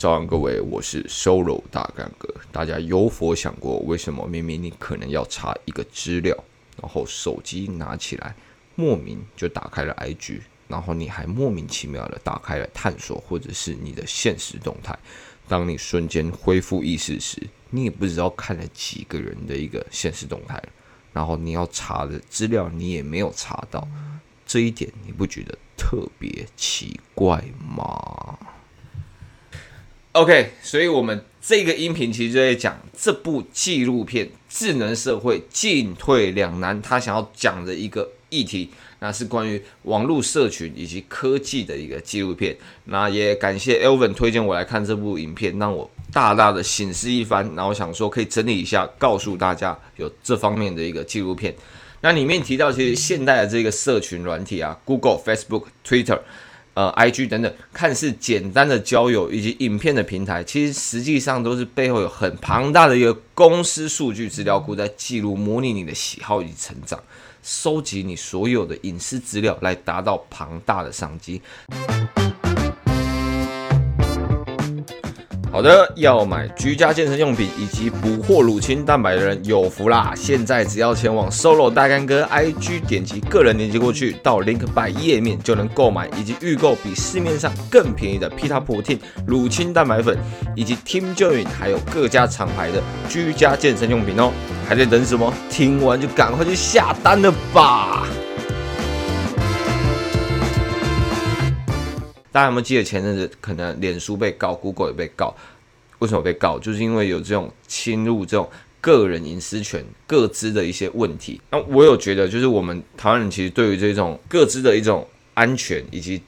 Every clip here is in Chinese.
早安，各位，我是 Solo 大干哥。大家有否想过，为什么明明你可能要查一个资料，然后手机拿起来，莫名就打开了 IG，然后你还莫名其妙的打开了探索，或者是你的现实动态。当你瞬间恢复意识时，你也不知道看了几个人的一个现实动态，然后你要查的资料你也没有查到，这一点你不觉得特别奇怪吗？OK，所以我们这个音频其实就在讲这部纪录片《智能社会进退两难》，他想要讲的一个议题，那是关于网络社群以及科技的一个纪录片。那也感谢 Elvin 推荐我来看这部影片，让我大大的省思一番。然后想说可以整理一下，告诉大家有这方面的一个纪录片。那里面提到，其实现代的这个社群软体啊，Google、Facebook、Twitter。呃，IG 等等，看似简单的交友以及影片的平台，其实实际上都是背后有很庞大的一个公司数据资料库在记录、模拟你的喜好以及成长，收集你所有的隐私资料，来达到庞大的商机。好的，要买居家健身用品以及捕获乳清蛋白的人有福啦！现在只要前往 Solo 大干哥 IG 点击个人链接过去，到 LinkBuy 页面就能购买以及预购比市面上更便宜的 Pita Protein 乳清蛋白粉，以及 Team Join 还有各家厂牌的居家健身用品哦！还在等什么？听完就赶快去下单了吧！大家有没有记得前阵子可能脸书被告，Google 也被告？为什么被告？就是因为有这种侵入这种个人隐私权、各资的一些问题。那我有觉得，就是我们台湾人其实对于这种各资的一种安全以及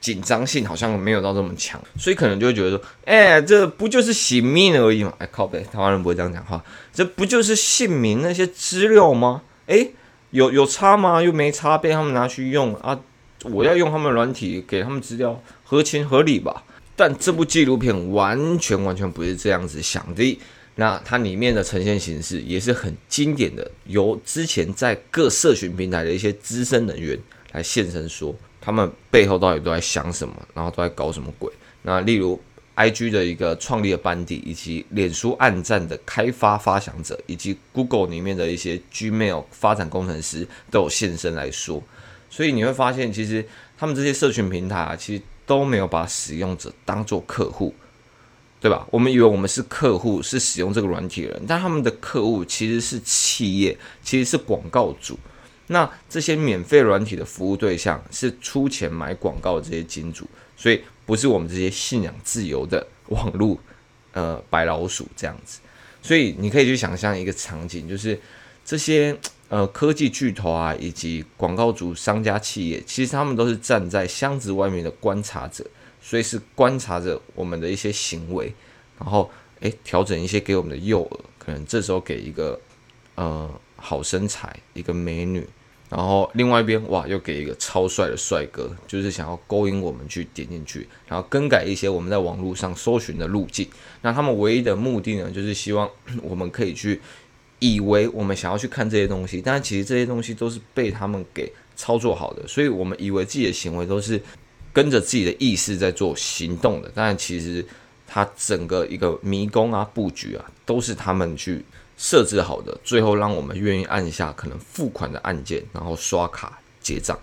紧张性，好像没有到这么强，所以可能就会觉得说，哎、欸，这不就是姓名而已嘛？哎，靠北，台湾人不会这样讲话，这不就是姓名那些资料吗？哎、有有差吗？又没差，被他们拿去用啊？我要用他们软体给他们资料，合情合理吧？但这部纪录片完全完全不是这样子想的。那它里面的呈现形式也是很经典的，由之前在各社群平台的一些资深人员来现身说，他们背后到底都在想什么，然后都在搞什么鬼。那例如 IG 的一个创立的班底，以及脸书暗战的开发发想者，以及 Google 里面的一些 Gmail 发展工程师都有现身来说。所以你会发现，其实他们这些社群平台啊，其实都没有把使用者当做客户，对吧？我们以为我们是客户，是使用这个软体的人，但他们的客户其实是企业，其实是广告主。那这些免费软体的服务对象是出钱买广告的这些金主，所以不是我们这些信仰自由的网络呃白老鼠这样子。所以你可以去想象一个场景，就是这些。呃，科技巨头啊，以及广告主、商家、企业，其实他们都是站在箱子外面的观察者，所以是观察着我们的一些行为，然后诶，调整一些给我们的诱饵，可能这时候给一个呃好身材一个美女，然后另外一边哇又给一个超帅的帅哥，就是想要勾引我们去点进去，然后更改一些我们在网络上搜寻的路径。那他们唯一的目的呢，就是希望 我们可以去。以为我们想要去看这些东西，但其实这些东西都是被他们给操作好的，所以我们以为自己的行为都是跟着自己的意识在做行动的，但其实它整个一个迷宫啊、布局啊，都是他们去设置好的，最后让我们愿意按下可能付款的按键，然后刷卡结账。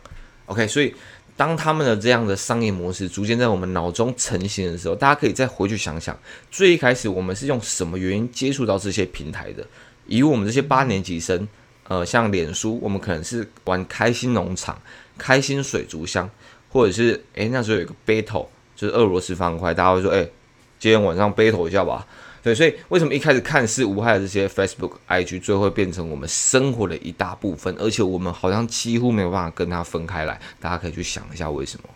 OK，所以当他们的这样的商业模式逐渐在我们脑中成型的时候，大家可以再回去想想，最一开始我们是用什么原因接触到这些平台的？以我们这些八年级生，呃，像脸书，我们可能是玩开心农场、开心水族箱，或者是诶，那时候有一个 battle，就是俄罗斯方块，大家会说，诶，今天晚上 battle 一下吧。对，所以为什么一开始看似无害的这些 Facebook、IG，最后变成我们生活的一大部分，而且我们好像几乎没有办法跟它分开来？大家可以去想一下为什么。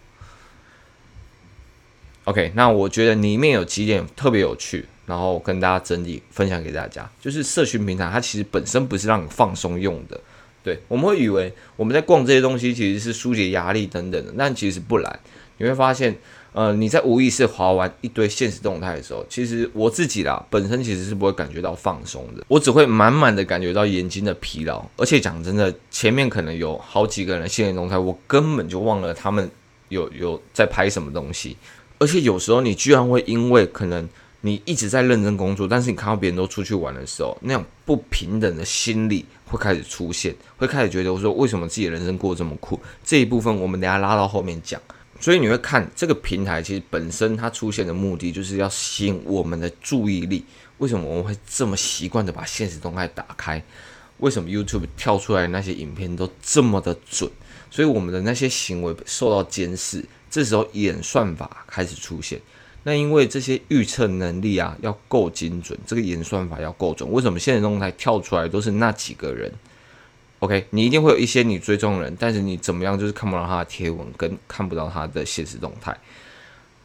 OK，那我觉得里面有几点特别有趣，然后跟大家整理分享给大家，就是社群平台它其实本身不是让你放松用的。对，我们会以为我们在逛这些东西其实是疏解压力等等的，但其实不然。你会发现，呃，你在无意识滑完一堆现实动态的时候，其实我自己啦，本身其实是不会感觉到放松的，我只会满满的感觉到眼睛的疲劳。而且讲真的，前面可能有好几个人的限时动态，我根本就忘了他们有有在拍什么东西。而且有时候你居然会因为可能你一直在认真工作，但是你看到别人都出去玩的时候，那种不平等的心理会开始出现，会开始觉得我说为什么自己的人生过得这么苦？这一部分我们等下拉到后面讲。所以你会看这个平台，其实本身它出现的目的就是要吸引我们的注意力。为什么我们会这么习惯的把现实动态打开？为什么 YouTube 跳出来那些影片都这么的准？所以我们的那些行为受到监视。这时候演算法开始出现，那因为这些预测能力啊要够精准，这个演算法要够准。为什么现实动态跳出来都是那几个人？OK，你一定会有一些你追踪的人，但是你怎么样就是看不到他的贴文，跟看不到他的现实动态。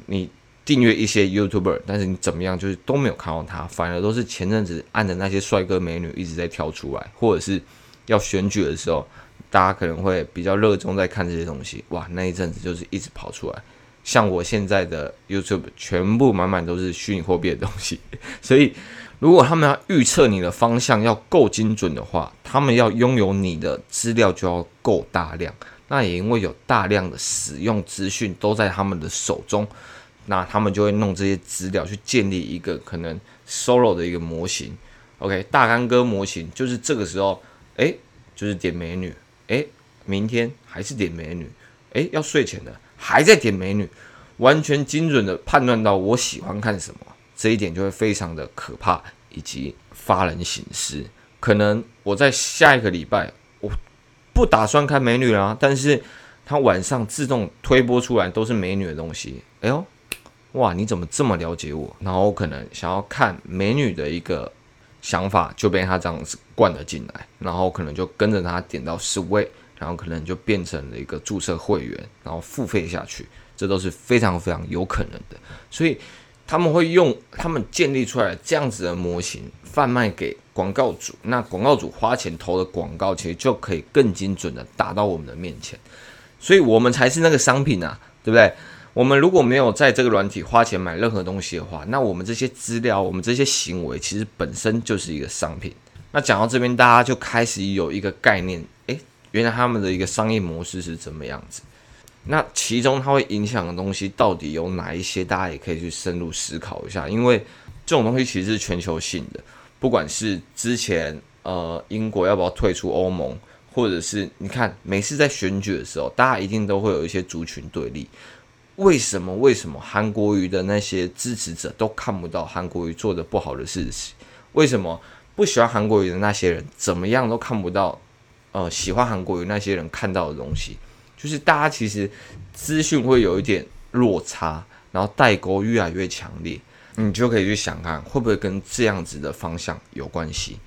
你订阅一些 YouTuber，但是你怎么样就是都没有看到他，反而都是前阵子按的那些帅哥美女一直在跳出来，或者是要选举的时候。大家可能会比较热衷在看这些东西，哇，那一阵子就是一直跑出来。像我现在的 YouTube 全部满满都是虚拟货币的东西，所以如果他们要预测你的方向要够精准的话，他们要拥有你的资料就要够大量。那也因为有大量的使用资讯都在他们的手中，那他们就会弄这些资料去建立一个可能 solo 的一个模型。OK，大干哥模型就是这个时候，诶，就是点美女。诶，明天还是点美女，诶，要睡前的还在点美女，完全精准的判断到我喜欢看什么，这一点就会非常的可怕以及发人省思。可能我在下一个礼拜我不打算看美女啦，但是它晚上自动推播出来都是美女的东西，哎呦，哇，你怎么这么了解我？然后可能想要看美女的一个。想法就被他这样子灌了进来，然后可能就跟着他点到十位，然后可能就变成了一个注册会员，然后付费下去，这都是非常非常有可能的。所以他们会用他们建立出来这样子的模型贩卖给广告主，那广告主花钱投的广告，其实就可以更精准的打到我们的面前，所以我们才是那个商品啊，对不对？我们如果没有在这个软体花钱买任何东西的话，那我们这些资料，我们这些行为，其实本身就是一个商品。那讲到这边，大家就开始有一个概念，原来他们的一个商业模式是怎么样子？那其中它会影响的东西到底有哪一些？大家也可以去深入思考一下，因为这种东西其实是全球性的，不管是之前呃英国要不要退出欧盟，或者是你看每次在选举的时候，大家一定都会有一些族群对立。为什么？为什么韩国瑜的那些支持者都看不到韩国瑜做的不好的事情？为什么不喜欢韩国瑜的那些人怎么样都看不到？呃，喜欢韩国瑜那些人看到的东西，就是大家其实资讯会有一点落差，然后代沟越来越强烈，你就可以去想看会不会跟这样子的方向有关系。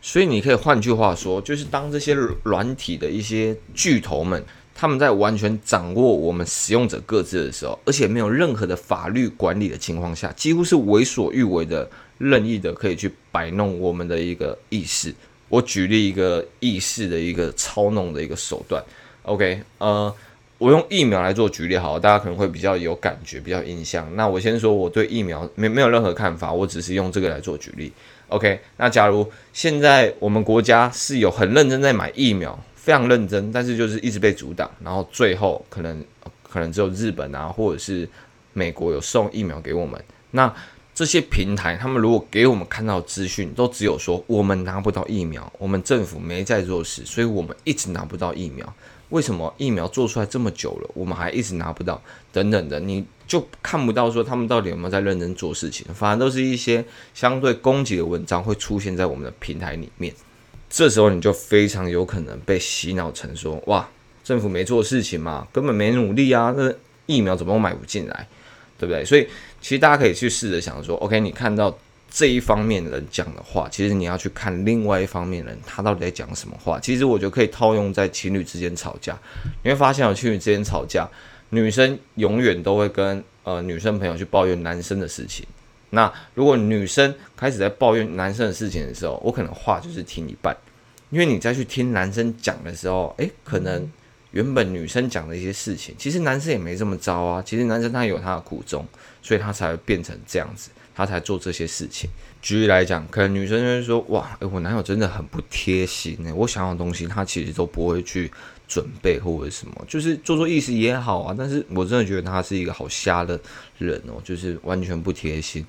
所以你可以换句话说，就是当这些软体的一些巨头们。他们在完全掌握我们使用者各自的时候，而且没有任何的法律管理的情况下，几乎是为所欲为的、任意的可以去摆弄我们的一个意识。我举例一个意识的一个操弄的一个手段。OK，呃，我用疫苗来做举例，好，大家可能会比较有感觉、比较印象。那我先说，我对疫苗没没有任何看法，我只是用这个来做举例。OK，那假如现在我们国家是有很认真在买疫苗。非常认真，但是就是一直被阻挡，然后最后可能可能只有日本啊，或者是美国有送疫苗给我们。那这些平台，他们如果给我们看到资讯，都只有说我们拿不到疫苗，我们政府没在做事，所以我们一直拿不到疫苗。为什么疫苗做出来这么久了，我们还一直拿不到？等等的，你就看不到说他们到底有没有在认真做事情，反而都是一些相对攻击的文章会出现在我们的平台里面。这时候你就非常有可能被洗脑成说，哇，政府没做事情嘛，根本没努力啊，那疫苗怎么买不进来，对不对？所以其实大家可以去试着想说，OK，你看到这一方面的人讲的话，其实你要去看另外一方面的人他到底在讲什么话。其实我觉得可以套用在情侣之间吵架，你会发现有情侣之间吵架，女生永远都会跟呃女生朋友去抱怨男生的事情。那如果女生开始在抱怨男生的事情的时候，我可能话就是听一半，因为你再去听男生讲的时候，诶，可能原本女生讲的一些事情，其实男生也没这么糟啊。其实男生他有他的苦衷，所以他才会变成这样子，他才做这些事情。举例来讲，可能女生就会说：“哇，诶，我男友真的很不贴心呢，我想要的东西他其实都不会去准备或者什么，就是做做意思也好啊。”但是我真的觉得他是一个好瞎的人哦，就是完全不贴心。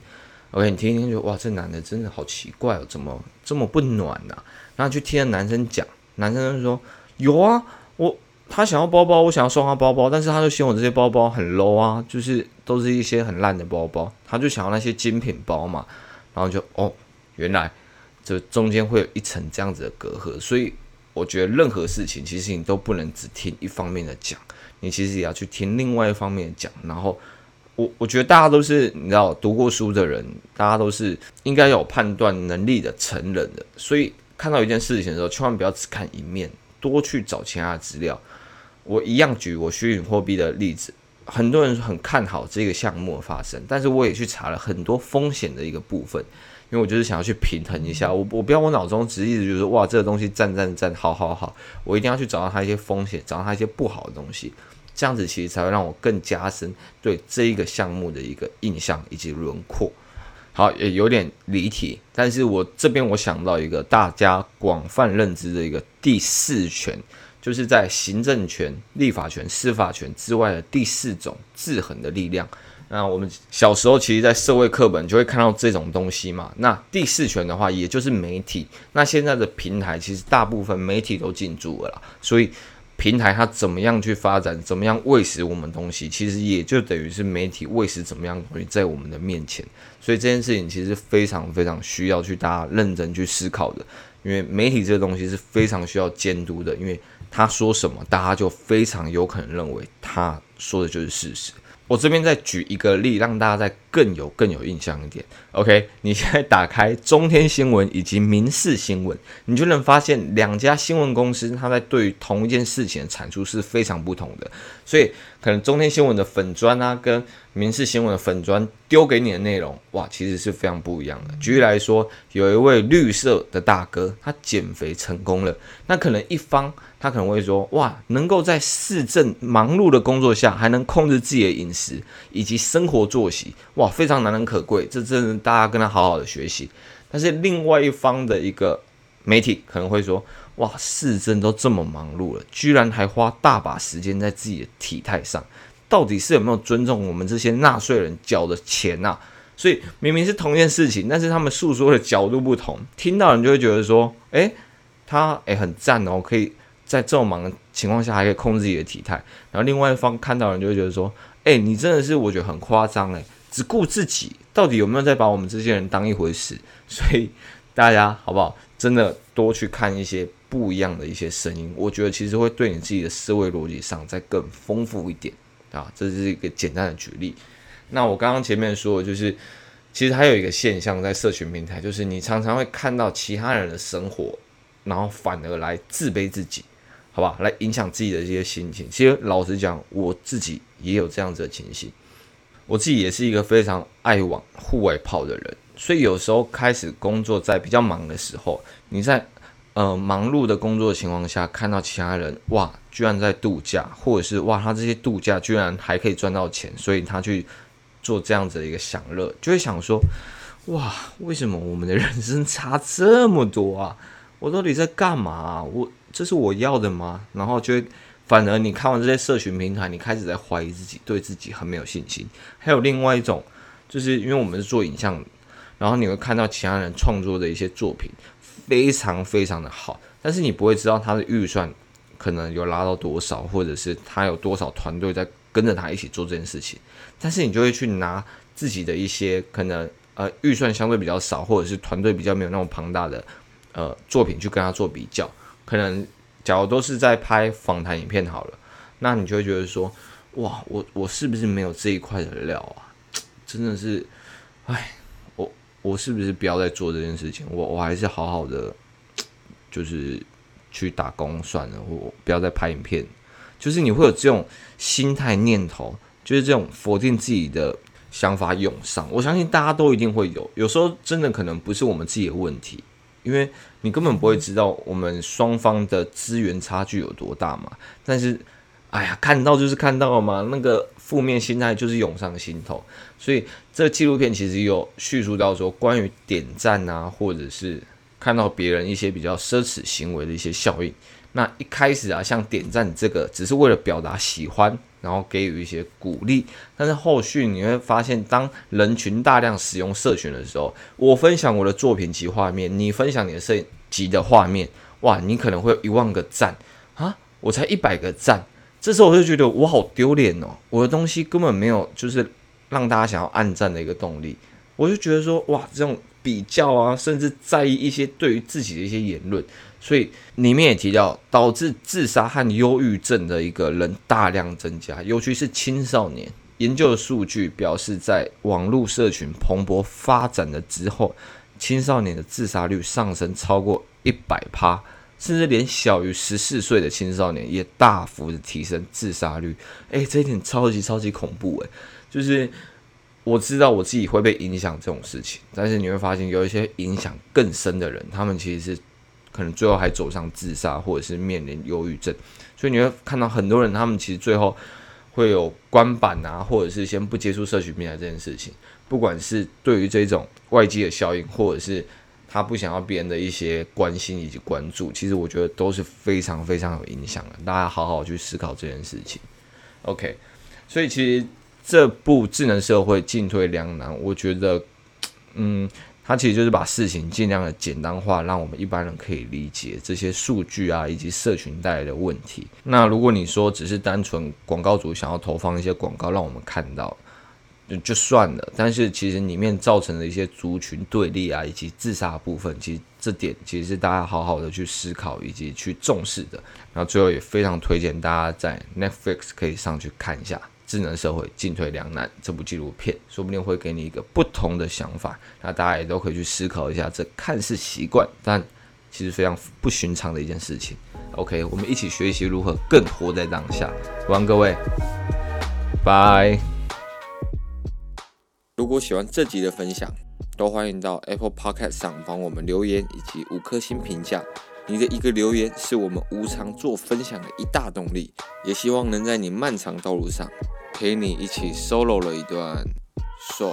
OK，你听一听就哇，这男的真的好奇怪哦，怎么这么不暖呐、啊？然后去听男生讲，男生就说有啊，我他想要包包，我想要送他包包，但是他就嫌我这些包包很 low 啊，就是都是一些很烂的包包，他就想要那些精品包嘛。然后就哦，原来这中间会有一层这样子的隔阂，所以我觉得任何事情其实你都不能只听一方面的讲，你其实也要去听另外一方面的讲，然后。我我觉得大家都是你知道读过书的人，大家都是应该有判断能力的成人的，所以看到一件事情的时候，千万不要只看一面，多去找其他的资料。我一样举我虚拟货币的例子，很多人很看好这个项目的发生，但是我也去查了很多风险的一个部分，因为我就是想要去平衡一下，我我不要我脑中只一直就是哇这个东西赞赞赞，好好好，我一定要去找到它一些风险，找到它一些不好的东西。这样子其实才会让我更加深对这一个项目的一个印象以及轮廓。好，也有点离题，但是我这边我想到一个大家广泛认知的一个第四权，就是在行政权、立法权、司法权之外的第四种制衡的力量。那我们小时候其实，在社会课本就会看到这种东西嘛。那第四权的话，也就是媒体。那现在的平台其实大部分媒体都进驻了啦，所以。平台它怎么样去发展，怎么样喂食我们东西，其实也就等于是媒体喂食怎么样东西在我们的面前。所以这件事情其实非常非常需要去大家认真去思考的，因为媒体这个东西是非常需要监督的，因为他说什么，大家就非常有可能认为他说的就是事实。我这边再举一个例，让大家在更有更有印象一点。OK，你现在打开中天新闻以及民事新闻，你就能发现两家新闻公司，它在对于同一件事情的产出是非常不同的。所以，可能中天新闻的粉专啊，跟民事新闻的粉专丢给你的内容，哇，其实是非常不一样的。举例来说，有一位绿色的大哥，他减肥成功了，那可能一方。他可能会说：“哇，能够在市政忙碌的工作下，还能控制自己的饮食以及生活作息，哇，非常难能可贵。这真的大家跟他好好的学习。”但是另外一方的一个媒体可能会说：“哇，市政都这么忙碌了，居然还花大把时间在自己的体态上，到底是有没有尊重我们这些纳税人缴的钱呐？”所以明明是同一件事情，但是他们诉说的角度不同，听到人就会觉得说：“诶，他诶很赞哦，可以。”在这么忙的情况下，还可以控制自己的体态，然后另外一方看到人就会觉得说：“哎、欸，你真的是我觉得很夸张哎，只顾自己，到底有没有在把我们这些人当一回事？” 所以大家好不好？真的多去看一些不一样的一些声音，我觉得其实会对你自己的思维逻辑上再更丰富一点啊。这是一个简单的举例。那我刚刚前面说的就是，其实还有一个现象在社群平台，就是你常常会看到其他人的生活，然后反而来自卑自己。好吧，来影响自己的这些心情。其实老实讲，我自己也有这样子的情形。我自己也是一个非常爱往户外跑的人，所以有时候开始工作在比较忙的时候，你在呃忙碌的工作的情况下，看到其他人哇，居然在度假，或者是哇，他这些度假居然还可以赚到钱，所以他去做这样子的一个享乐，就会想说，哇，为什么我们的人生差这么多啊？我到底在干嘛？我。这是我要的吗？然后就会，反而你看完这些社群平台，你开始在怀疑自己，对自己很没有信心。还有另外一种，就是因为我们是做影像，然后你会看到其他人创作的一些作品，非常非常的好，但是你不会知道他的预算可能有拉到多少，或者是他有多少团队在跟着他一起做这件事情。但是你就会去拿自己的一些可能呃预算相对比较少，或者是团队比较没有那么庞大的呃作品去跟他做比较。可能，假如都是在拍访谈影片好了，那你就会觉得说，哇，我我是不是没有这一块的料啊？真的是，哎，我我是不是不要再做这件事情？我我还是好好的，就是去打工算了，我不要再拍影片。就是你会有这种心态念头，就是这种否定自己的想法涌上。我相信大家都一定会有，有时候真的可能不是我们自己的问题，因为你根本不会知道我们双方的资源差距有多大嘛。但是，哎呀，看到就是看到了嘛，那个负面心态就是涌上心头。所以这纪录片其实有叙述到说，关于点赞啊，或者是看到别人一些比较奢侈行为的一些效应。那一开始啊，像点赞这个，只是为了表达喜欢，然后给予一些鼓励。但是后续你会发现，当人群大量使用社群的时候，我分享我的作品及画面，你分享你的摄影集的画面，哇，你可能会有一万个赞啊，我才一百个赞。这时候我就觉得我好丢脸哦，我的东西根本没有就是让大家想要按赞的一个动力。我就觉得说，哇，这种比较啊，甚至在意一些对于自己的一些言论。所以里面也提到，导致自杀和忧郁症的一个人大量增加，尤其是青少年。研究的数据表示，在网络社群蓬勃发展的之后，青少年的自杀率上升超过一百趴，甚至连小于十四岁的青少年也大幅的提升自杀率。诶，这一点超级超级恐怖诶，就是我知道我自己会被影响这种事情，但是你会发现有一些影响更深的人，他们其实是。可能最后还走上自杀，或者是面临忧郁症，所以你会看到很多人，他们其实最后会有关板啊，或者是先不接触社群平台这件事情。不管是对于这种外界的效应，或者是他不想要别人的一些关心以及关注，其实我觉得都是非常非常有影响的。大家好好去思考这件事情。OK，所以其实这部智能社会进退两难，我觉得，嗯。它其实就是把事情尽量的简单化，让我们一般人可以理解这些数据啊，以及社群带来的问题。那如果你说只是单纯广告主想要投放一些广告让我们看到，就就算了。但是其实里面造成的一些族群对立啊，以及自杀部分，其实这点其实是大家好好的去思考以及去重视的。然后最后也非常推荐大家在 Netflix 可以上去看一下。智能社会进退两难这部纪录片，说不定会给你一个不同的想法。那大家也都可以去思考一下，这看似习惯，但其实非常不寻常的一件事情。OK，我们一起学习如何更活在当下。晚安，各位，拜。如果喜欢这集的分享，都欢迎到 Apple Podcast 上帮我们留言以及五颗星评价。你的一个留言是我们无偿做分享的一大动力，也希望能在你漫长道路上陪你一起 solo 了一段爽。